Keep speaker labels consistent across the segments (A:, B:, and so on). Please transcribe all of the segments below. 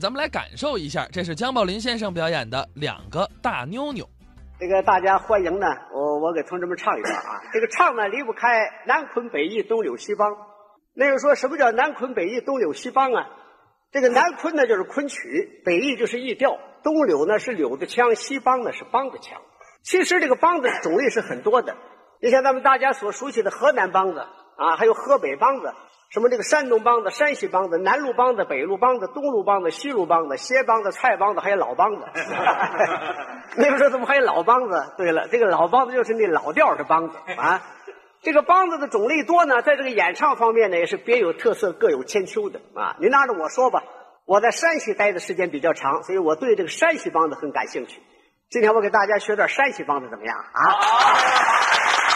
A: 咱们来感受一下，这是姜宝林先生表演的《两个大妞妞》。
B: 这个大家欢迎呢，我我给同志们唱一段啊。这个唱呢离不开南昆北弋东柳西梆。那个说什么叫南昆北弋东柳西梆啊？这个南昆呢就是昆曲，北弋就是弋调，东柳呢是柳子腔，西梆呢是梆子腔。其实这个梆子种类是很多的。你像咱们大家所熟悉的河南梆子啊，还有河北梆子，什么这个山东梆子、山西梆子、南路梆子、北路梆子、东路梆子、西路梆子、斜梆子、菜梆子，还有老梆子。那个说怎么还有老梆子？对了，这个老梆子就是那老调的梆子啊。这个梆子的种类多呢，在这个演唱方面呢，也是别有特色、各有千秋的啊。您拿着我说吧，我在山西待的时间比较长，所以我对这个山西梆子很感兴趣。今天我给大家学段山西梆子，怎么样啊？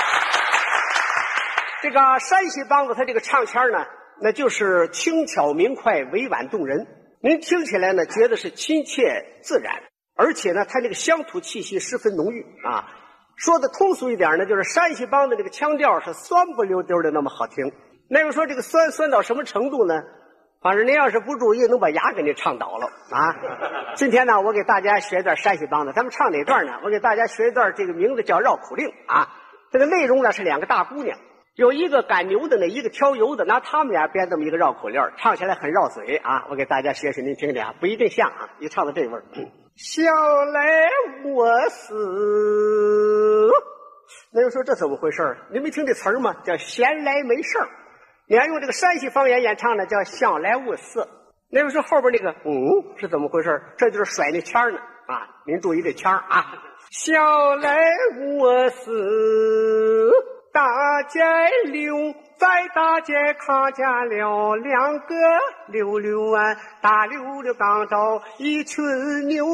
B: 这个山西梆子，它这个唱腔呢，那就是轻巧明快、委婉动人。您听起来呢，觉得是亲切自然，而且呢，它这个乡土气息十分浓郁啊。说的通俗一点呢，就是山西梆子这个腔调是酸不溜丢的那么好听。那个说这个酸酸到什么程度呢？反正您要是不注意，能把牙给你唱倒了啊！今天呢，我给大家学一段山西梆子，咱们唱哪段呢？我给大家学一段，这个名字叫绕口令啊。这个内容呢是两个大姑娘。有一个赶牛的呢，一个挑油的，拿他们俩编这么一个绕口令，唱起来很绕嘴啊！我给大家学学，您听听啊，不一定像啊，一唱到这味儿，想来我死。那人说这怎么回事你没听这词儿吗？叫闲来没事儿。你要用这个山西方言演唱呢，叫想来我死。那人说后边那个嗯是怎么回事这就是甩那腔呢啊！您注意这腔啊，想来我死。大街溜，在大街看见了两个溜溜啊，大溜溜刚到一群牛，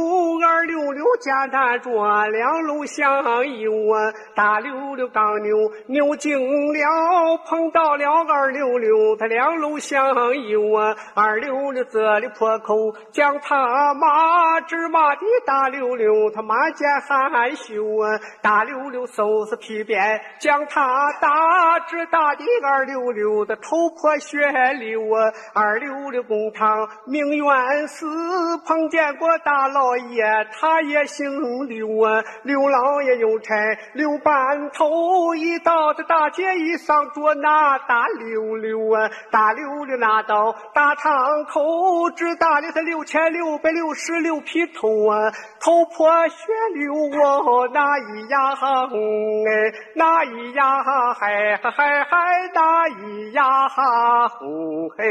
B: 二溜溜简单着两路相游啊，大溜溜刚牛牛惊了，碰到了二溜溜，他两路相游啊，二溜溜这里破口将他骂，只骂的大溜溜他满见害羞啊，大溜溜收拾皮鞭将他。打只打的二二溜溜的头破血流啊！二溜溜公堂命冤死，碰见过大老爷，他也姓刘啊。刘老爷有差刘半头，一到这大街一上捉拿大溜溜啊！大溜溜拿到大堂口，只打了他六千六百六十六匹头啊！头破血流啊！那一呀哎，那一呀？嗨嗨嗨嗨，大咿呀哈呼嘿。